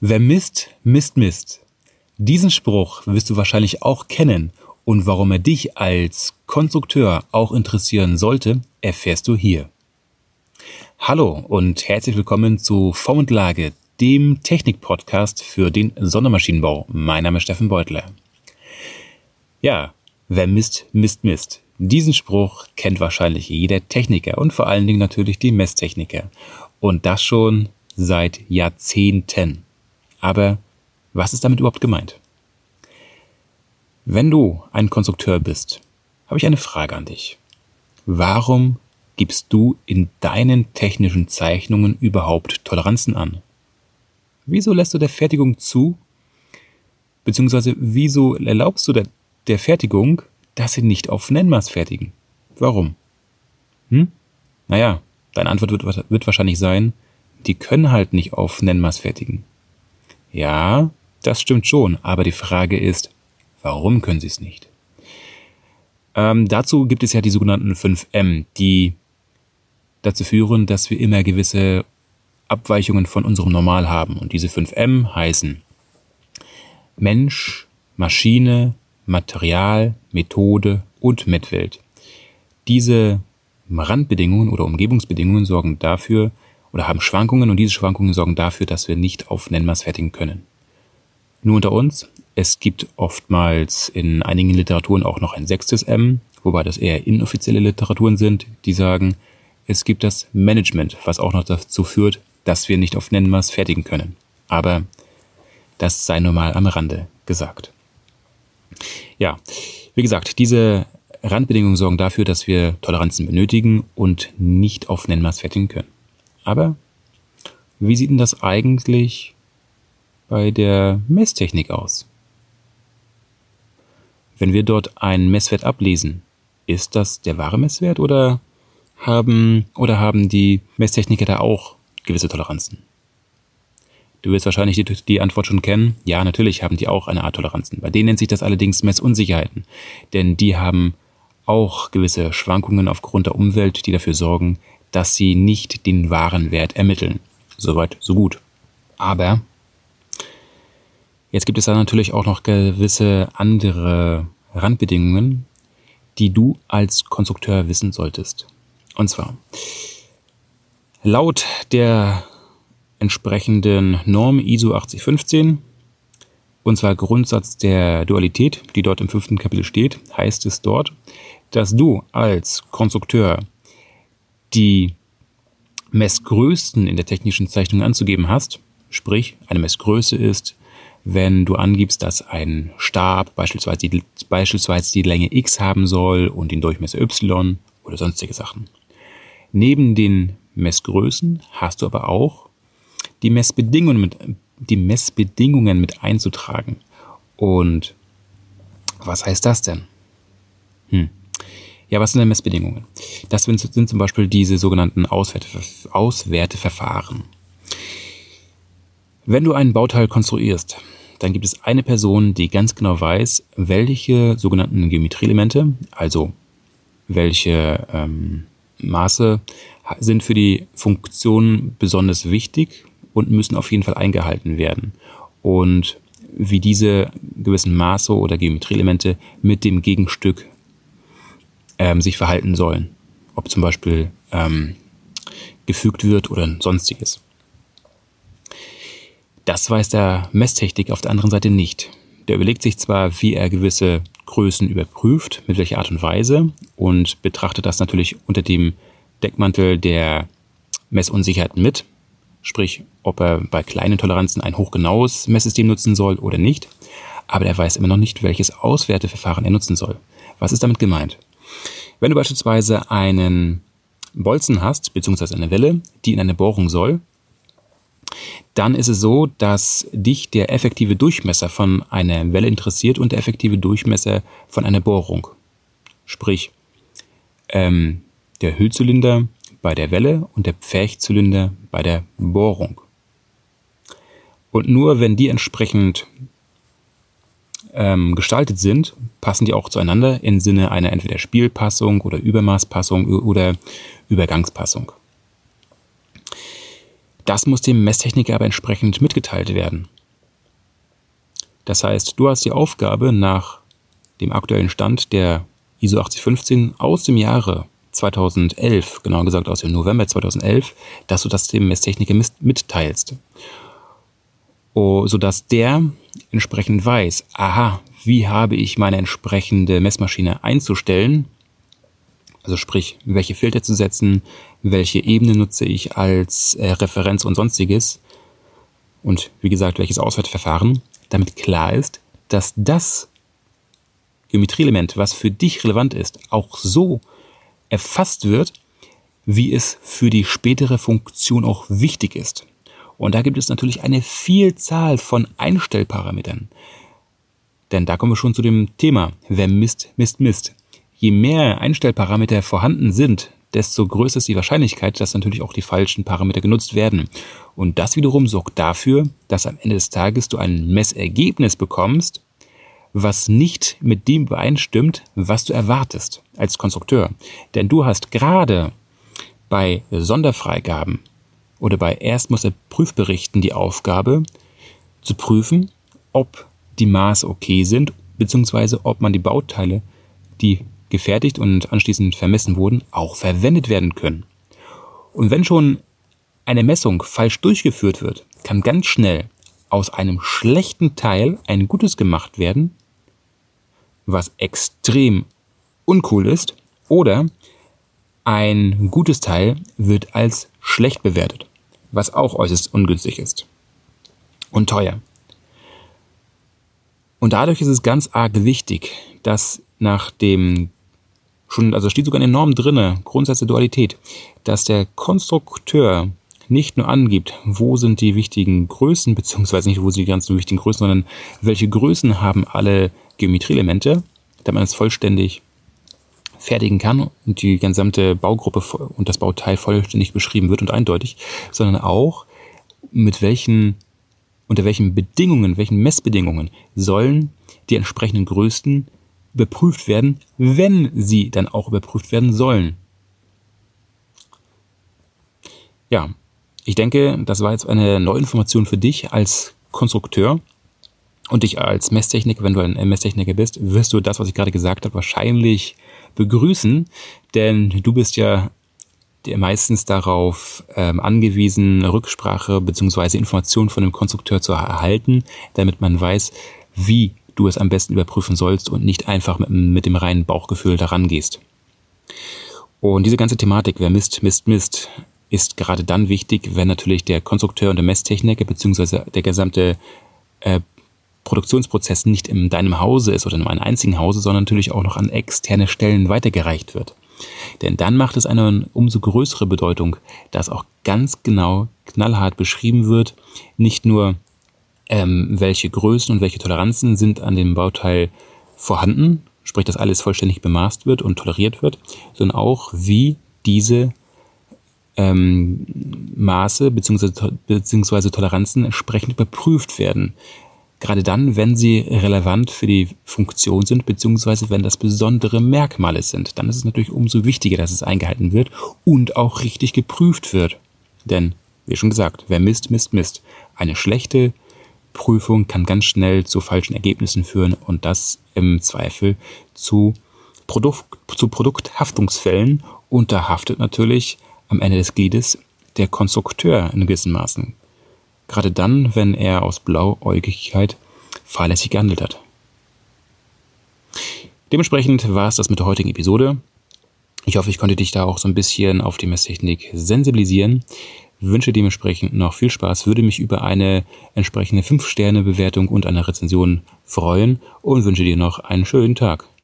Wer misst, misst, misst. Diesen Spruch wirst du wahrscheinlich auch kennen und warum er dich als Konstrukteur auch interessieren sollte, erfährst du hier. Hallo und herzlich willkommen zu Form und Lage, dem Technik-Podcast für den Sondermaschinenbau. Mein Name ist Steffen Beutler. Ja, wer misst, misst, misst. Diesen Spruch kennt wahrscheinlich jeder Techniker und vor allen Dingen natürlich die Messtechniker. Und das schon seit Jahrzehnten. Aber was ist damit überhaupt gemeint? Wenn du ein Konstrukteur bist, habe ich eine Frage an dich. Warum gibst du in deinen technischen Zeichnungen überhaupt Toleranzen an? Wieso lässt du der Fertigung zu? Beziehungsweise wieso erlaubst du der, der Fertigung, dass sie nicht auf Nennmaß fertigen? Warum? Hm? Naja, deine Antwort wird, wird wahrscheinlich sein, die können halt nicht auf Nennmaß fertigen. Ja, das stimmt schon, aber die Frage ist, warum können sie es nicht? Ähm, dazu gibt es ja die sogenannten 5M, die dazu führen, dass wir immer gewisse Abweichungen von unserem Normal haben. Und diese 5M heißen Mensch, Maschine, Material, Methode und Mitwelt. Diese Randbedingungen oder Umgebungsbedingungen sorgen dafür oder haben Schwankungen und diese Schwankungen sorgen dafür, dass wir nicht auf Nennmaß fertigen können. Nur unter uns, es gibt oftmals in einigen Literaturen auch noch ein sechstes M, wobei das eher inoffizielle Literaturen sind, die sagen, es gibt das Management, was auch noch dazu führt, dass wir nicht auf Nennmaß fertigen können. Aber das sei nur mal am Rande gesagt. Ja, wie gesagt, diese Randbedingungen sorgen dafür, dass wir Toleranzen benötigen und nicht auf Nennmaß fertigen können. Aber wie sieht denn das eigentlich bei der Messtechnik aus? Wenn wir dort einen Messwert ablesen, ist das der wahre Messwert oder haben, oder haben die Messtechniker da auch gewisse Toleranzen? Du wirst wahrscheinlich die, die, Antwort schon kennen. Ja, natürlich haben die auch eine Art Toleranzen. Bei denen nennt sich das allerdings Messunsicherheiten. Denn die haben auch gewisse Schwankungen aufgrund der Umwelt, die dafür sorgen, dass sie nicht den wahren Wert ermitteln. Soweit, so gut. Aber jetzt gibt es da natürlich auch noch gewisse andere Randbedingungen, die du als Konstrukteur wissen solltest. Und zwar, laut der entsprechenden Norm ISO 8015, und zwar Grundsatz der Dualität, die dort im fünften Kapitel steht, heißt es dort, dass du als Konstrukteur die Messgrößen in der technischen Zeichnung anzugeben hast, sprich eine Messgröße ist, wenn du angibst, dass ein Stab beispielsweise die, beispielsweise die Länge x haben soll und den Durchmesser y oder sonstige Sachen. Neben den Messgrößen hast du aber auch die Messbedingungen mit, die Messbedingungen mit einzutragen. Und was heißt das denn? Hm. Ja, was sind denn Messbedingungen? Das sind, sind zum Beispiel diese sogenannten Auswerte, Auswerteverfahren. Wenn du ein Bauteil konstruierst, dann gibt es eine Person, die ganz genau weiß, welche sogenannten Geometrieelemente, also welche ähm, Maße sind für die Funktion besonders wichtig und müssen auf jeden Fall eingehalten werden. Und wie diese gewissen Maße oder Geometrieelemente mit dem Gegenstück ähm, sich verhalten sollen. Ob zum Beispiel ähm, gefügt wird oder sonstiges. Das weiß der Messtechnik auf der anderen Seite nicht. Der überlegt sich zwar, wie er gewisse Größen überprüft, mit welcher Art und Weise und betrachtet das natürlich unter dem Deckmantel der Messunsicherheit mit, sprich, ob er bei kleinen Toleranzen ein hochgenaues Messsystem nutzen soll oder nicht, aber er weiß immer noch nicht, welches Auswerteverfahren er nutzen soll. Was ist damit gemeint? Wenn du beispielsweise einen Bolzen hast, beziehungsweise eine Welle, die in eine Bohrung soll, dann ist es so, dass dich der effektive Durchmesser von einer Welle interessiert und der effektive Durchmesser von einer Bohrung. Sprich, ähm, der Hüllzylinder bei der Welle und der Pferchzylinder bei der Bohrung. Und nur wenn die entsprechend ähm, gestaltet sind, passen die auch zueinander im Sinne einer entweder Spielpassung oder Übermaßpassung oder Übergangspassung. Das muss dem Messtechniker aber entsprechend mitgeteilt werden. Das heißt, du hast die Aufgabe nach dem aktuellen Stand der ISO 8015 aus dem Jahre 2011, genauer gesagt aus dem November 2011, dass du das dem Messtechniker mitteilst. Oh, sodass der entsprechend weiß, aha, wie habe ich meine entsprechende Messmaschine einzustellen, also sprich, welche Filter zu setzen, welche Ebene nutze ich als äh, Referenz und sonstiges? Und wie gesagt, welches Auswertverfahren, damit klar ist, dass das Geometrieelement, was für dich relevant ist, auch so erfasst wird, wie es für die spätere Funktion auch wichtig ist. Und da gibt es natürlich eine Vielzahl von Einstellparametern. Denn da kommen wir schon zu dem Thema, wer misst, misst, misst. Je mehr Einstellparameter vorhanden sind, desto größer ist die Wahrscheinlichkeit, dass natürlich auch die falschen Parameter genutzt werden. Und das wiederum sorgt dafür, dass am Ende des Tages du ein Messergebnis bekommst, was nicht mit dem übereinstimmt, was du erwartest als Konstrukteur. Denn du hast gerade bei Sonderfreigaben oder bei Erstmusterprüfberichten die Aufgabe zu prüfen, ob die Maße okay sind, beziehungsweise ob man die Bauteile, die gefertigt und anschließend vermessen wurden, auch verwendet werden können. Und wenn schon eine Messung falsch durchgeführt wird, kann ganz schnell aus einem schlechten Teil ein gutes gemacht werden, was extrem uncool ist, oder ein gutes Teil wird als schlecht bewertet, was auch äußerst ungünstig ist und teuer. Und dadurch ist es ganz arg wichtig, dass nach dem schon, also steht sogar Normen drinne, Grundsatz der Dualität, dass der Konstrukteur nicht nur angibt, wo sind die wichtigen Größen, beziehungsweise nicht, wo sind die ganzen wichtigen Größen, sondern welche Größen haben alle Geometrieelemente, damit man es vollständig fertigen kann und die gesamte Baugruppe und das Bauteil vollständig beschrieben wird und eindeutig, sondern auch mit welchen, unter welchen Bedingungen, welchen Messbedingungen sollen die entsprechenden Größen überprüft werden, wenn sie dann auch überprüft werden sollen. Ja, ich denke, das war jetzt eine neue Information für dich als Konstrukteur und dich als Messtechniker, wenn du ein Messtechniker bist, wirst du das, was ich gerade gesagt habe, wahrscheinlich begrüßen, denn du bist ja meistens darauf ähm, angewiesen, Rücksprache bzw. Informationen von dem Konstrukteur zu erhalten, damit man weiß, wie du es am besten überprüfen sollst und nicht einfach mit, mit dem reinen Bauchgefühl daran gehst. Und diese ganze Thematik, wer misst, misst, misst, ist gerade dann wichtig, wenn natürlich der Konstrukteur und der Messtechniker beziehungsweise der gesamte äh, Produktionsprozess nicht in deinem Hause ist oder in einem einzigen Hause, sondern natürlich auch noch an externe Stellen weitergereicht wird. Denn dann macht es eine umso größere Bedeutung, dass auch ganz genau knallhart beschrieben wird, nicht nur ähm, welche Größen und welche Toleranzen sind an dem Bauteil vorhanden, sprich, dass alles vollständig bemaßt wird und toleriert wird, sondern auch, wie diese ähm, Maße bzw. beziehungsweise Toleranzen entsprechend überprüft werden. Gerade dann, wenn sie relevant für die Funktion sind, beziehungsweise wenn das besondere Merkmale sind, dann ist es natürlich umso wichtiger, dass es eingehalten wird und auch richtig geprüft wird. Denn, wie schon gesagt, wer misst, misst, misst. Eine schlechte Prüfung kann ganz schnell zu falschen Ergebnissen führen und das im Zweifel zu, Produkt, zu Produkthaftungsfällen und da haftet natürlich am Ende des Gliedes der Konstrukteur in gewissem Maßen. Gerade dann, wenn er aus Blauäugigkeit fahrlässig gehandelt hat. Dementsprechend war es das mit der heutigen Episode. Ich hoffe, ich konnte dich da auch so ein bisschen auf die Messtechnik sensibilisieren wünsche dementsprechend noch viel Spaß, würde mich über eine entsprechende 5-Sterne-Bewertung und eine Rezension freuen und wünsche dir noch einen schönen Tag.